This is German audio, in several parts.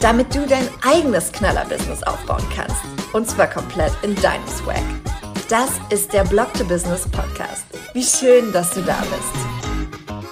damit du dein eigenes Knaller-Business aufbauen kannst. Und zwar komplett in deinem Swag. Das ist der Blog to Business Podcast. Wie schön, dass du da bist.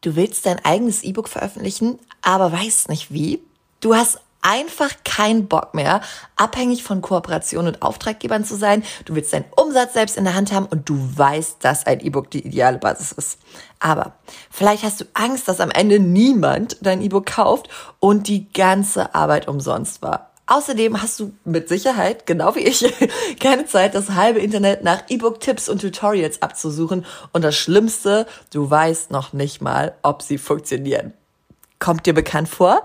Du willst dein eigenes E-Book veröffentlichen, aber weißt nicht wie? Du hast einfach keinen Bock mehr, abhängig von Kooperationen und Auftraggebern zu sein. Du willst deinen Umsatz selbst in der Hand haben und du weißt, dass ein E-Book die ideale Basis ist. Aber vielleicht hast du Angst, dass am Ende niemand dein E-Book kauft und die ganze Arbeit umsonst war. Außerdem hast du mit Sicherheit, genau wie ich, keine Zeit, das halbe Internet nach E-Book-Tipps und Tutorials abzusuchen. Und das Schlimmste, du weißt noch nicht mal, ob sie funktionieren. Kommt dir bekannt vor?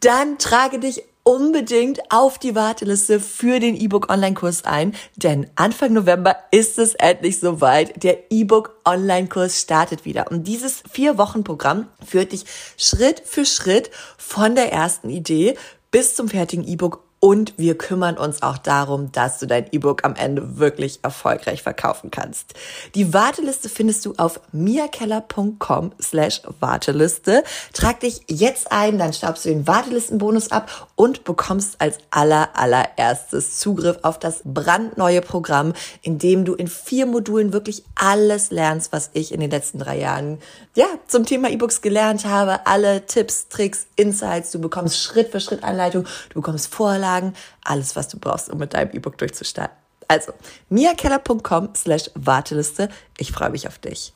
Dann trage dich unbedingt auf die Warteliste für den E-Book Online-Kurs ein, denn Anfang November ist es endlich soweit. Der E-Book Online-Kurs startet wieder. Und dieses vier Wochen Programm führt dich Schritt für Schritt von der ersten Idee bis zum fertigen E-Book und wir kümmern uns auch darum, dass du dein E-Book am Ende wirklich erfolgreich verkaufen kannst. Die Warteliste findest du auf miakeller.com slash Warteliste. Trag dich jetzt ein, dann staubst du den Wartelistenbonus ab und bekommst als aller, allererstes Zugriff auf das brandneue Programm, in dem du in vier Modulen wirklich alles lernst, was ich in den letzten drei Jahren, ja, zum Thema E-Books gelernt habe. Alle Tipps, Tricks, Insights. Du bekommst Schritt für Schritt Anleitung. Du bekommst Vorlagen Unterlagen, alles, was du brauchst, um mit deinem E-Book durchzustarten. Also, miakeller.com slash Warteliste. Ich freue mich auf dich.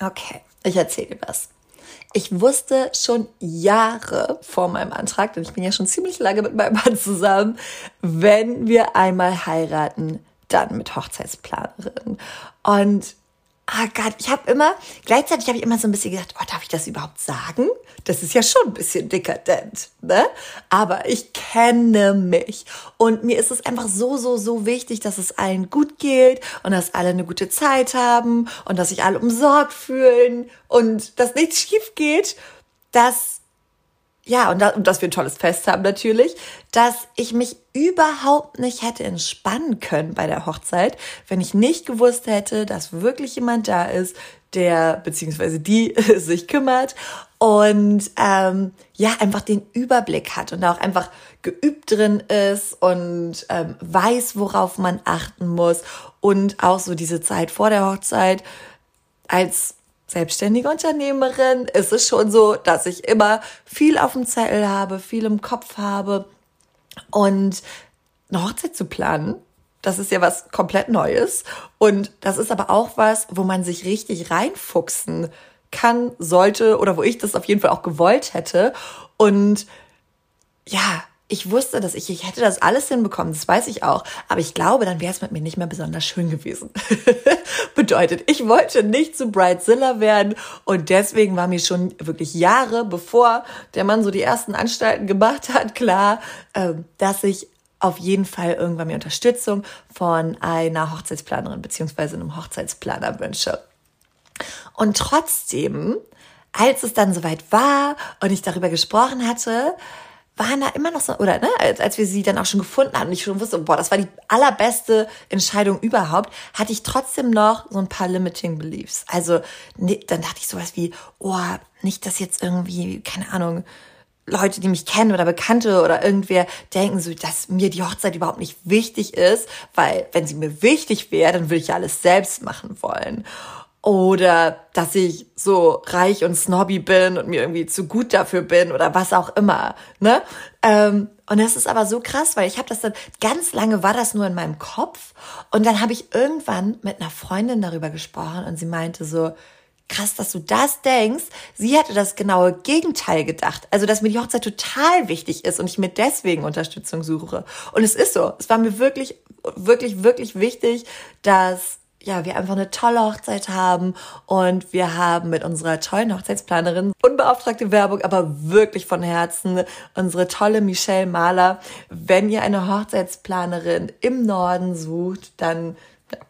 Okay, ich erzähle dir was. Ich wusste schon Jahre vor meinem Antrag, denn ich bin ja schon ziemlich lange mit meinem Mann zusammen, wenn wir einmal heiraten, dann mit Hochzeitsplanerin. Und ah Gott, ich habe immer, gleichzeitig habe ich immer so ein bisschen gedacht, oh, darf ich das überhaupt sagen? Das ist ja schon ein bisschen dekadent, ne? Aber ich kenne mich und mir ist es einfach so, so, so wichtig, dass es allen gut geht und dass alle eine gute Zeit haben und dass sich alle umsorgt fühlen und dass nichts schief geht, dass ja, und, da, und dass wir ein tolles Fest haben natürlich, dass ich mich überhaupt nicht hätte entspannen können bei der Hochzeit, wenn ich nicht gewusst hätte, dass wirklich jemand da ist, der beziehungsweise die sich kümmert und ähm, ja einfach den Überblick hat und auch einfach geübt drin ist und ähm, weiß, worauf man achten muss und auch so diese Zeit vor der Hochzeit als selbstständige Unternehmerin ist es schon so, dass ich immer viel auf dem Zettel habe, viel im Kopf habe und eine Hochzeit zu planen. Das ist ja was komplett Neues. Und das ist aber auch was, wo man sich richtig reinfuchsen kann, sollte oder wo ich das auf jeden Fall auch gewollt hätte. Und ja, ich wusste, dass ich, ich hätte das alles hinbekommen, das weiß ich auch. Aber ich glaube, dann wäre es mit mir nicht mehr besonders schön gewesen. Bedeutet, ich wollte nicht zu Brightzilla werden und deswegen war mir schon wirklich Jahre, bevor der Mann so die ersten Anstalten gemacht hat, klar, ähm, dass ich auf jeden Fall irgendwann mir Unterstützung von einer Hochzeitsplanerin beziehungsweise einem Hochzeitsplaner wünsche. Und trotzdem, als es dann soweit war und ich darüber gesprochen hatte, waren da immer noch so, oder ne, als, als wir sie dann auch schon gefunden hatten und ich schon wusste, boah, das war die allerbeste Entscheidung überhaupt, hatte ich trotzdem noch so ein paar Limiting Beliefs. Also ne, dann dachte ich sowas wie, oh, nicht, dass jetzt irgendwie, keine Ahnung, Leute, die mich kennen oder Bekannte oder irgendwer denken so, dass mir die Hochzeit überhaupt nicht wichtig ist, weil wenn sie mir wichtig wäre, dann würde ich ja alles selbst machen wollen oder dass ich so reich und snobby bin und mir irgendwie zu gut dafür bin oder was auch immer, ne? Ähm, und das ist aber so krass, weil ich habe das dann ganz lange war das nur in meinem Kopf und dann habe ich irgendwann mit einer Freundin darüber gesprochen und sie meinte so krass, dass du das denkst. Sie hatte das genaue Gegenteil gedacht. Also, dass mir die Hochzeit total wichtig ist und ich mir deswegen Unterstützung suche. Und es ist so. Es war mir wirklich, wirklich, wirklich wichtig, dass ja, wir einfach eine tolle Hochzeit haben und wir haben mit unserer tollen Hochzeitsplanerin unbeauftragte Werbung, aber wirklich von Herzen unsere tolle Michelle Mahler. Wenn ihr eine Hochzeitsplanerin im Norden sucht, dann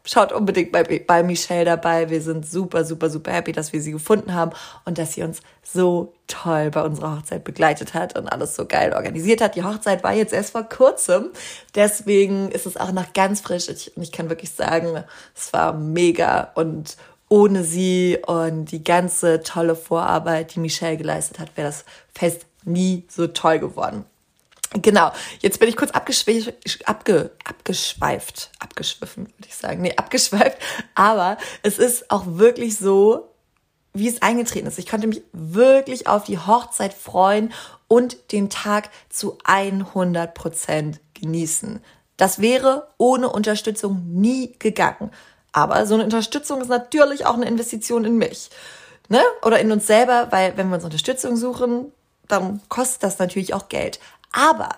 schaut unbedingt bei, bei Michelle dabei. Wir sind super, super, super happy, dass wir sie gefunden haben und dass sie uns so toll bei unserer Hochzeit begleitet hat und alles so geil organisiert hat. Die Hochzeit war jetzt erst vor kurzem. Deswegen ist es auch noch ganz frisch. Und ich kann wirklich sagen, es war mega und ohne sie und die ganze tolle Vorarbeit, die Michelle geleistet hat, wäre das Fest nie so toll geworden. Genau, jetzt bin ich kurz abgeschweift, abge, abgeschweift, abgeschwiffen, würde ich sagen. Nee, abgeschweift. Aber es ist auch wirklich so, wie es eingetreten ist. Ich konnte mich wirklich auf die Hochzeit freuen und den Tag zu 100 Prozent genießen. Das wäre ohne Unterstützung nie gegangen. Aber so eine Unterstützung ist natürlich auch eine Investition in mich. Ne? Oder in uns selber, weil wenn wir uns Unterstützung suchen, dann kostet das natürlich auch Geld. Aber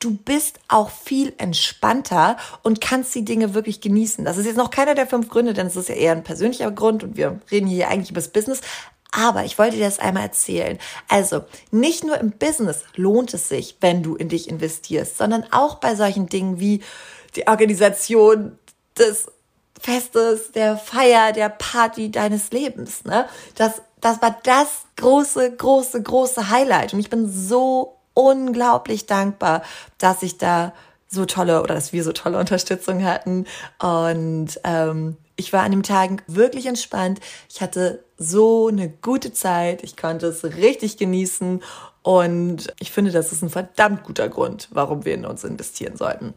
du bist auch viel entspannter und kannst die Dinge wirklich genießen. Das ist jetzt noch keiner der fünf Gründe, denn es ist ja eher ein persönlicher Grund und wir reden hier eigentlich über das Business. Aber ich wollte dir das einmal erzählen. Also, nicht nur im Business lohnt es sich, wenn du in dich investierst, sondern auch bei solchen Dingen wie die Organisation des Festes, der Feier, der Party deines Lebens. Ne? Das, das war das große, große, große Highlight. Und ich bin so unglaublich dankbar, dass ich da so tolle oder dass wir so tolle Unterstützung hatten. Und ähm, ich war an dem Tag wirklich entspannt. Ich hatte so eine gute Zeit. Ich konnte es richtig genießen. Und ich finde, das ist ein verdammt guter Grund, warum wir in uns investieren sollten.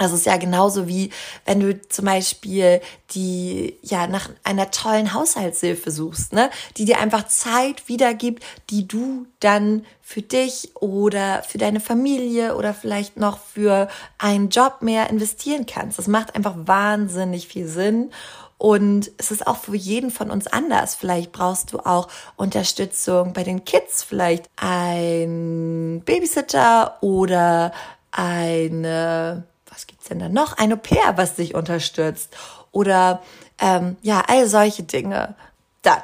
Das ist ja genauso wie, wenn du zum Beispiel die, ja, nach einer tollen Haushaltshilfe suchst, ne, die dir einfach Zeit wiedergibt, die du dann für dich oder für deine Familie oder vielleicht noch für einen Job mehr investieren kannst. Das macht einfach wahnsinnig viel Sinn. Und es ist auch für jeden von uns anders. Vielleicht brauchst du auch Unterstützung bei den Kids, vielleicht ein Babysitter oder eine was gibt's denn da noch? Ein Au-pair, was dich unterstützt. Oder ähm, ja, all solche Dinge. Dann,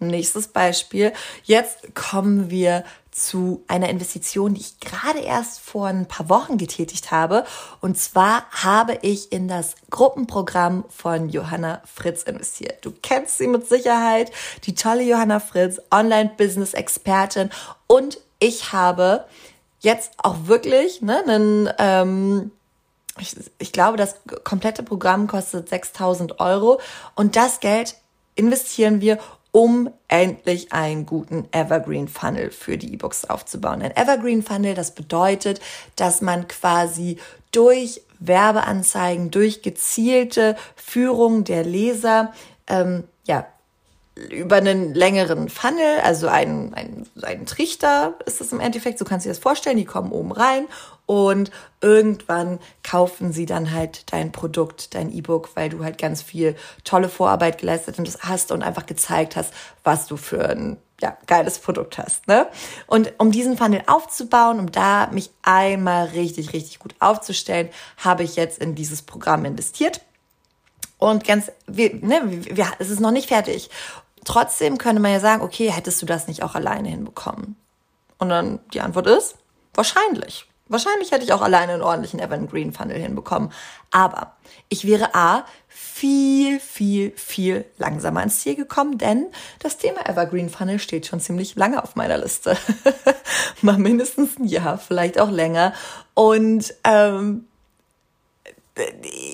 nächstes Beispiel. Jetzt kommen wir zu einer Investition, die ich gerade erst vor ein paar Wochen getätigt habe. Und zwar habe ich in das Gruppenprogramm von Johanna Fritz investiert. Du kennst sie mit Sicherheit, die tolle Johanna Fritz, Online-Business-Expertin. Und ich habe jetzt auch wirklich ne, einen ähm, ich, ich glaube, das komplette Programm kostet 6000 Euro und das Geld investieren wir, um endlich einen guten Evergreen Funnel für die E-Books aufzubauen. Ein Evergreen Funnel, das bedeutet, dass man quasi durch Werbeanzeigen, durch gezielte Führung der Leser, ähm, ja, über einen längeren Funnel, also einen, einen, einen Trichter ist es im Endeffekt, so kannst du dir das vorstellen, die kommen oben rein und irgendwann kaufen sie dann halt dein Produkt, dein E-Book, weil du halt ganz viel tolle Vorarbeit geleistet hast und einfach gezeigt hast, was du für ein ja, geiles Produkt hast. Ne? Und um diesen Funnel aufzubauen, um da mich einmal richtig, richtig gut aufzustellen, habe ich jetzt in dieses Programm investiert. Und ganz, wir, ne, wir, es ist noch nicht fertig. Trotzdem könnte man ja sagen, okay, hättest du das nicht auch alleine hinbekommen? Und dann die Antwort ist, wahrscheinlich. Wahrscheinlich hätte ich auch alleine einen ordentlichen Evergreen Funnel hinbekommen. Aber ich wäre A, viel, viel, viel langsamer ins Ziel gekommen, denn das Thema Evergreen Funnel steht schon ziemlich lange auf meiner Liste. Mal mindestens ein Jahr, vielleicht auch länger. Und ähm,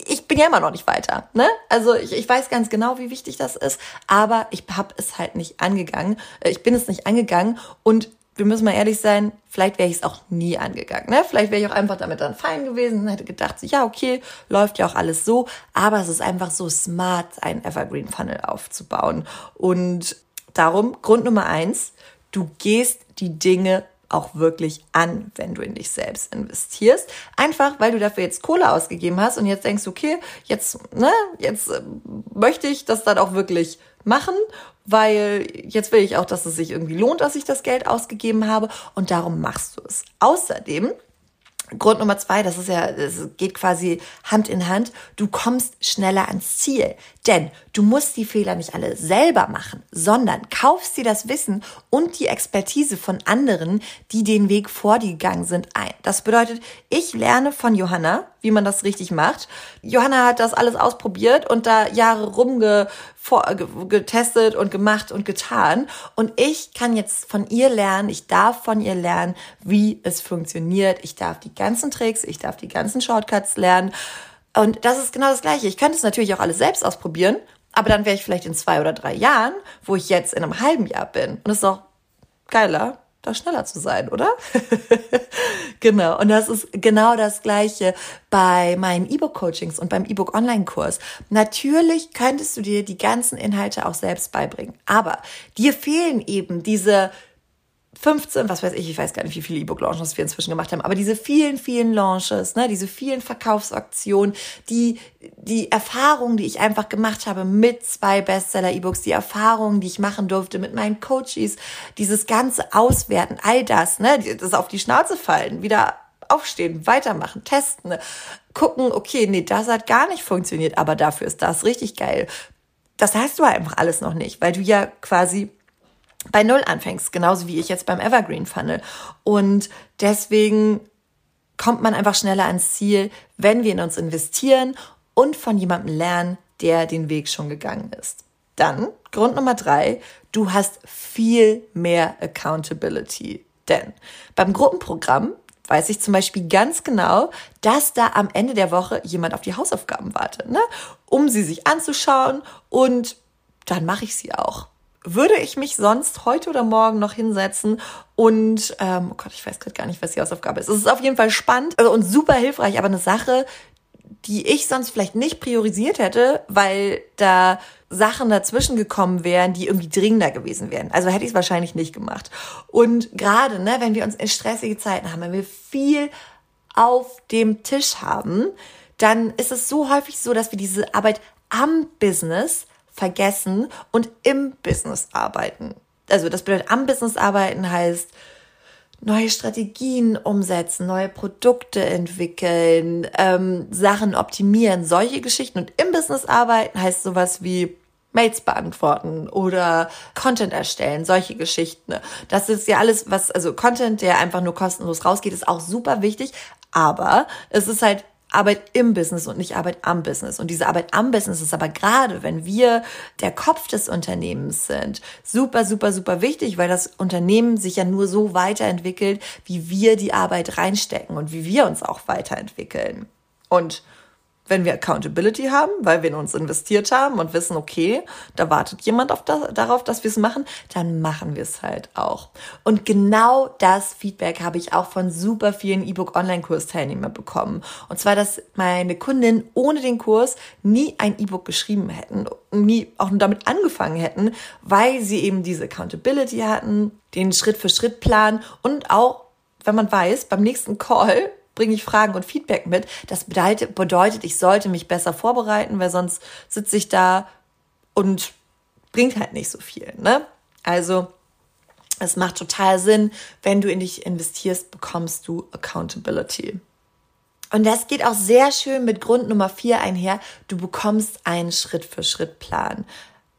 ich bin ja immer noch nicht weiter. Ne? Also ich, ich weiß ganz genau, wie wichtig das ist, aber ich habe es halt nicht angegangen. Ich bin es nicht angegangen und wir müssen mal ehrlich sein, vielleicht wäre ich es auch nie angegangen. Ne? Vielleicht wäre ich auch einfach damit dann fein gewesen und hätte gedacht, ja, okay, läuft ja auch alles so. Aber es ist einfach so smart, einen Evergreen Funnel aufzubauen. Und darum, Grund Nummer eins, du gehst die Dinge auch wirklich an, wenn du in dich selbst investierst. Einfach, weil du dafür jetzt Kohle ausgegeben hast und jetzt denkst, okay, jetzt, ne, jetzt äh, möchte ich das dann auch wirklich machen weil jetzt will ich auch, dass es sich irgendwie lohnt, dass ich das Geld ausgegeben habe und darum machst du es. Außerdem Grund Nummer zwei, das ist ja, es geht quasi Hand in Hand. Du kommst schneller ans Ziel. Denn du musst die Fehler nicht alle selber machen, sondern kaufst dir das Wissen und die Expertise von anderen, die den Weg vor dir gegangen sind, ein. Das bedeutet, ich lerne von Johanna, wie man das richtig macht. Johanna hat das alles ausprobiert und da Jahre rumgetestet und gemacht und getan. Und ich kann jetzt von ihr lernen, ich darf von ihr lernen, wie es funktioniert. Ich darf die ganzen Tricks, ich darf die ganzen Shortcuts lernen. Und das ist genau das Gleiche. Ich könnte es natürlich auch alles selbst ausprobieren, aber dann wäre ich vielleicht in zwei oder drei Jahren, wo ich jetzt in einem halben Jahr bin. Und es ist doch geiler, da schneller zu sein, oder? genau. Und das ist genau das Gleiche bei meinen E-Book-Coachings und beim E-Book-Online-Kurs. Natürlich könntest du dir die ganzen Inhalte auch selbst beibringen, aber dir fehlen eben diese 15, was weiß ich, ich weiß gar nicht, wie viele E-Book-Launches wir inzwischen gemacht haben, aber diese vielen, vielen Launches, ne, diese vielen Verkaufsaktionen, die, die Erfahrungen, die ich einfach gemacht habe mit zwei Bestseller-E-Books, die Erfahrungen, die ich machen durfte mit meinen Coaches, dieses ganze Auswerten, all das, ne, das auf die Schnauze fallen, wieder aufstehen, weitermachen, testen, ne, gucken, okay, nee, das hat gar nicht funktioniert, aber dafür ist das richtig geil. Das hast du einfach alles noch nicht, weil du ja quasi bei Null anfängst, genauso wie ich jetzt beim Evergreen Funnel. Und deswegen kommt man einfach schneller ans Ziel, wenn wir in uns investieren und von jemandem lernen, der den Weg schon gegangen ist. Dann Grund Nummer drei, du hast viel mehr Accountability. Denn beim Gruppenprogramm weiß ich zum Beispiel ganz genau, dass da am Ende der Woche jemand auf die Hausaufgaben wartet, ne? um sie sich anzuschauen und dann mache ich sie auch würde ich mich sonst heute oder morgen noch hinsetzen und, ähm, oh Gott, ich weiß gerade gar nicht, was die Hausaufgabe ist. Es ist auf jeden Fall spannend also, und super hilfreich, aber eine Sache, die ich sonst vielleicht nicht priorisiert hätte, weil da Sachen dazwischen gekommen wären, die irgendwie dringender gewesen wären. Also hätte ich es wahrscheinlich nicht gemacht. Und gerade, ne, wenn wir uns in stressige Zeiten haben, wenn wir viel auf dem Tisch haben, dann ist es so häufig so, dass wir diese Arbeit am Business vergessen und im Business arbeiten. Also das bedeutet, am Business arbeiten heißt neue Strategien umsetzen, neue Produkte entwickeln, ähm, Sachen optimieren, solche Geschichten. Und im Business arbeiten heißt sowas wie Mails beantworten oder Content erstellen, solche Geschichten. Das ist ja alles, was, also Content, der einfach nur kostenlos rausgeht, ist auch super wichtig. Aber es ist halt Arbeit im Business und nicht Arbeit am Business. Und diese Arbeit am Business ist aber gerade, wenn wir der Kopf des Unternehmens sind, super, super, super wichtig, weil das Unternehmen sich ja nur so weiterentwickelt, wie wir die Arbeit reinstecken und wie wir uns auch weiterentwickeln. Und wenn wir Accountability haben, weil wir in uns investiert haben und wissen, okay, da wartet jemand das, darauf, dass wir es machen, dann machen wir es halt auch. Und genau das Feedback habe ich auch von super vielen E-Book Online-Kurs-Teilnehmern bekommen. Und zwar, dass meine Kundinnen ohne den Kurs nie ein E-Book geschrieben hätten, nie auch nur damit angefangen hätten, weil sie eben diese Accountability hatten, den Schritt-für-Schritt-Plan und auch, wenn man weiß, beim nächsten Call bringe ich Fragen und Feedback mit. Das bedeutet, ich sollte mich besser vorbereiten, weil sonst sitze ich da und bringt halt nicht so viel. Ne? Also es macht total Sinn, wenn du in dich investierst, bekommst du Accountability. Und das geht auch sehr schön mit Grund Nummer vier einher. Du bekommst einen Schritt-für-Schritt-Plan.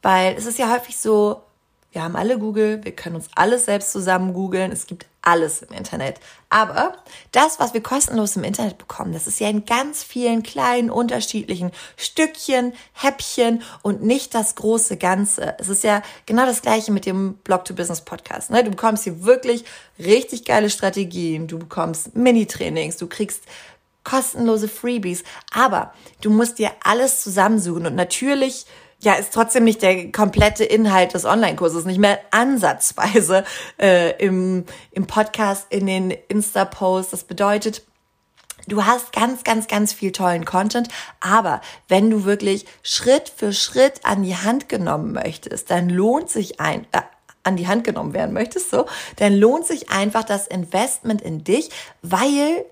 Weil es ist ja häufig so, wir haben alle Google, wir können uns alles selbst zusammen googeln. Es gibt alles im Internet. Aber das, was wir kostenlos im Internet bekommen, das ist ja in ganz vielen kleinen, unterschiedlichen Stückchen, Häppchen und nicht das große Ganze. Es ist ja genau das Gleiche mit dem Blog-to-Business-Podcast. Ne? Du bekommst hier wirklich richtig geile Strategien. Du bekommst Mini-Trainings. Du kriegst kostenlose Freebies. Aber du musst dir alles zusammensuchen und natürlich ja, ist trotzdem nicht der komplette Inhalt des Online-Kurses, nicht mehr ansatzweise äh, im, im Podcast, in den Insta-Posts. Das bedeutet, Du hast ganz, ganz, ganz viel tollen Content, aber wenn du wirklich Schritt für Schritt an die Hand genommen möchtest, dann lohnt sich ein, äh, an die Hand genommen werden möchtest, so, dann lohnt sich einfach das Investment in dich, weil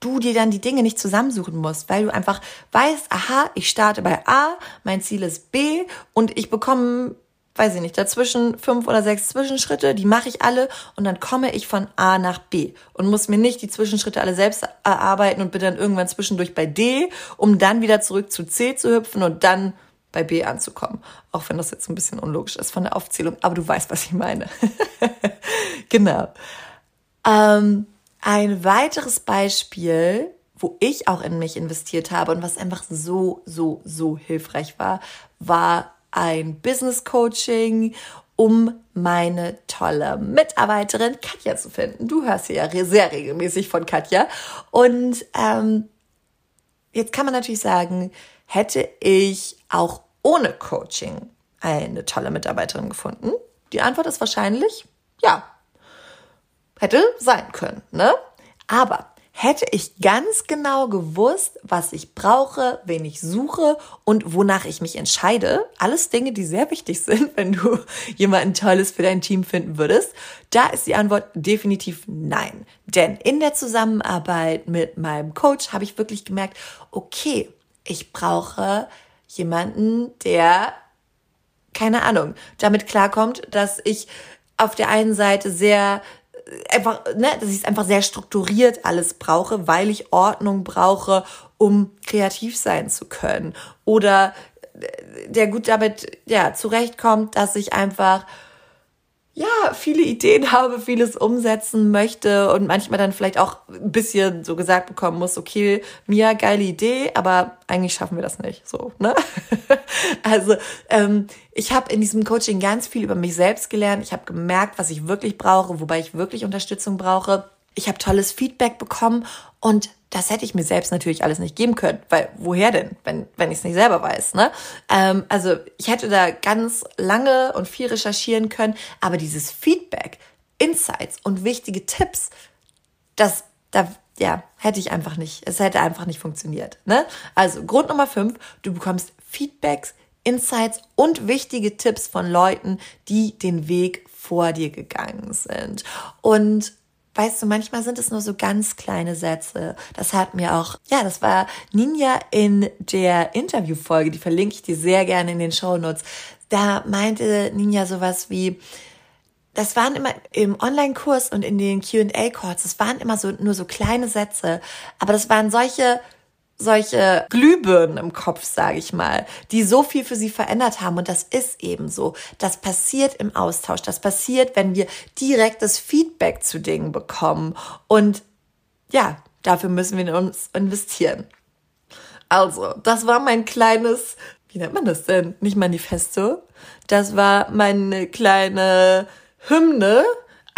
du dir dann die Dinge nicht zusammensuchen musst, weil du einfach weißt, aha, ich starte bei A, mein Ziel ist B und ich bekomme weiß ich nicht, dazwischen fünf oder sechs Zwischenschritte, die mache ich alle und dann komme ich von A nach B und muss mir nicht die Zwischenschritte alle selbst erarbeiten und bin dann irgendwann zwischendurch bei D, um dann wieder zurück zu C zu hüpfen und dann bei B anzukommen. Auch wenn das jetzt ein bisschen unlogisch ist von der Aufzählung, aber du weißt, was ich meine. genau. Ähm, ein weiteres Beispiel, wo ich auch in mich investiert habe und was einfach so, so, so hilfreich war, war ein Business Coaching, um meine tolle Mitarbeiterin Katja zu finden. Du hörst ja sehr regelmäßig von Katja. Und ähm, jetzt kann man natürlich sagen, hätte ich auch ohne Coaching eine tolle Mitarbeiterin gefunden? Die Antwort ist wahrscheinlich ja. Hätte sein können, ne? Aber hätte ich ganz genau gewusst, was ich brauche, wen ich suche und wonach ich mich entscheide, alles Dinge, die sehr wichtig sind, wenn du jemanden Tolles für dein Team finden würdest, da ist die Antwort definitiv nein. Denn in der Zusammenarbeit mit meinem Coach habe ich wirklich gemerkt, okay, ich brauche jemanden, der keine Ahnung, damit klarkommt, dass ich auf der einen Seite sehr einfach, ne, dass ich es einfach sehr strukturiert alles brauche, weil ich Ordnung brauche, um kreativ sein zu können. Oder äh, der gut damit, ja, zurechtkommt, dass ich einfach ja, viele Ideen habe, vieles umsetzen möchte und manchmal dann vielleicht auch ein bisschen so gesagt bekommen muss, okay, Mia, geile Idee, aber eigentlich schaffen wir das nicht. So, ne? also ähm, ich habe in diesem Coaching ganz viel über mich selbst gelernt. Ich habe gemerkt, was ich wirklich brauche, wobei ich wirklich Unterstützung brauche. Ich habe tolles Feedback bekommen und das hätte ich mir selbst natürlich alles nicht geben können, weil woher denn, wenn, wenn ich es nicht selber weiß, ne? Ähm, also ich hätte da ganz lange und viel recherchieren können, aber dieses Feedback, Insights und wichtige Tipps, das, da, ja, hätte ich einfach nicht, es hätte einfach nicht funktioniert, ne? Also Grund Nummer fünf, du bekommst Feedbacks, Insights und wichtige Tipps von Leuten, die den Weg vor dir gegangen sind. Und weißt du, manchmal sind es nur so ganz kleine Sätze. Das hat mir auch, ja, das war Ninja in der Interviewfolge, die verlinke ich dir sehr gerne in den Show Notes. Da meinte Ninja sowas wie, das waren immer im Online-Kurs und in den Q&A-Calls, das waren immer so, nur so kleine Sätze, aber das waren solche solche Glühbirnen im Kopf, sage ich mal, die so viel für sie verändert haben. Und das ist eben so. Das passiert im Austausch. Das passiert, wenn wir direktes Feedback zu Dingen bekommen. Und ja, dafür müssen wir in uns investieren. Also, das war mein kleines, wie nennt man das denn? Nicht Manifesto. Das war meine kleine Hymne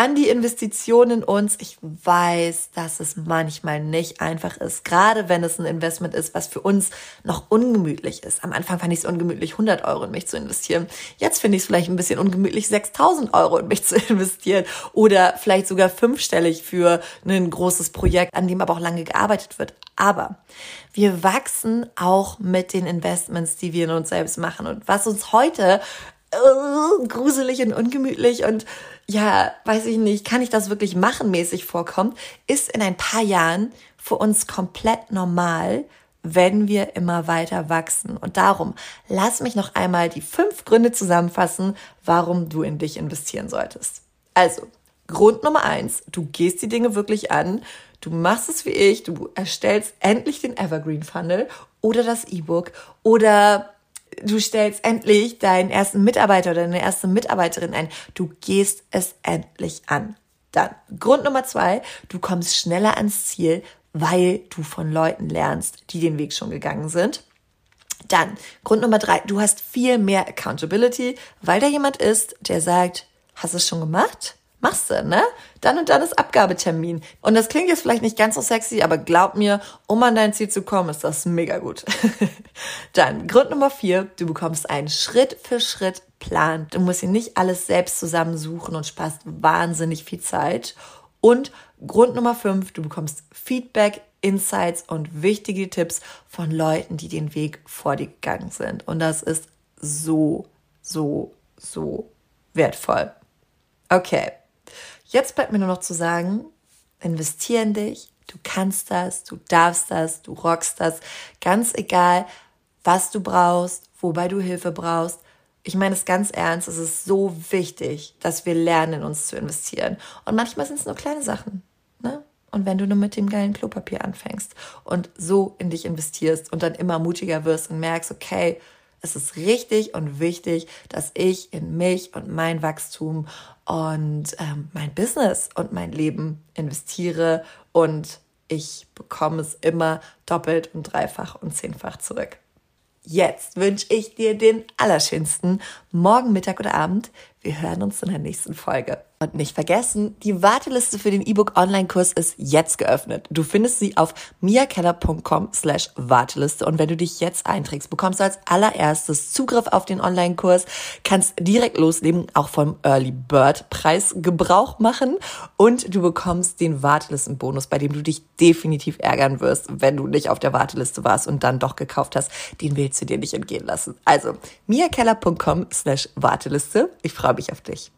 an die Investition in uns. Ich weiß, dass es manchmal nicht einfach ist, gerade wenn es ein Investment ist, was für uns noch ungemütlich ist. Am Anfang fand ich es ungemütlich, 100 Euro in mich zu investieren. Jetzt finde ich es vielleicht ein bisschen ungemütlich, 6000 Euro in mich zu investieren oder vielleicht sogar fünfstellig für ein großes Projekt, an dem aber auch lange gearbeitet wird. Aber wir wachsen auch mit den Investments, die wir in uns selbst machen. Und was uns heute uh, gruselig und ungemütlich und ja, weiß ich nicht, kann ich das wirklich machen mäßig vorkommt, ist in ein paar Jahren für uns komplett normal, wenn wir immer weiter wachsen. Und darum, lass mich noch einmal die fünf Gründe zusammenfassen, warum du in dich investieren solltest. Also, Grund Nummer eins, du gehst die Dinge wirklich an, du machst es wie ich, du erstellst endlich den Evergreen Funnel oder das E-Book oder du stellst endlich deinen ersten Mitarbeiter oder deine erste Mitarbeiterin ein. Du gehst es endlich an. Dann Grund Nummer zwei, du kommst schneller ans Ziel, weil du von Leuten lernst, die den Weg schon gegangen sind. Dann Grund Nummer drei, du hast viel mehr Accountability, weil da jemand ist, der sagt, hast du es schon gemacht? Machst du, ne? Dann und dann ist Abgabetermin. Und das klingt jetzt vielleicht nicht ganz so sexy, aber glaub mir, um an dein Ziel zu kommen, ist das mega gut. dann Grund Nummer vier, du bekommst einen Schritt für Schritt Plan. Du musst dir nicht alles selbst zusammensuchen und sparst wahnsinnig viel Zeit. Und Grund Nummer fünf, du bekommst Feedback, Insights und wichtige Tipps von Leuten, die den Weg vor dir gegangen sind. Und das ist so, so, so wertvoll. Okay, Jetzt bleibt mir nur noch zu sagen, investier in dich, du kannst das, du darfst das, du rockst das, ganz egal, was du brauchst, wobei du Hilfe brauchst, Ich meine es ganz ernst, es ist so wichtig, dass wir lernen, in uns zu investieren. Und manchmal sind es nur kleine Sachen. Ne? Und wenn du nur mit dem geilen Klopapier anfängst und so in dich investierst und dann immer mutiger wirst und merkst, okay, es ist richtig und wichtig, dass ich in mich und mein Wachstum und ähm, mein Business und mein Leben investiere und ich bekomme es immer doppelt und dreifach und zehnfach zurück. Jetzt wünsche ich dir den allerschönsten Morgen, Mittag oder Abend. Wir hören uns in der nächsten Folge. Und nicht vergessen, die Warteliste für den E-Book Online-Kurs ist jetzt geöffnet. Du findest sie auf miakeller.com slash Warteliste. Und wenn du dich jetzt einträgst, bekommst du als allererstes Zugriff auf den Online-Kurs, kannst direkt loslegen, auch vom Early Bird Preis Gebrauch machen und du bekommst den Wartelistenbonus, bei dem du dich definitiv ärgern wirst, wenn du nicht auf der Warteliste warst und dann doch gekauft hast. Den willst du dir nicht entgehen lassen. Also miakeller.com slash Warteliste. Ich freue mich auf dich.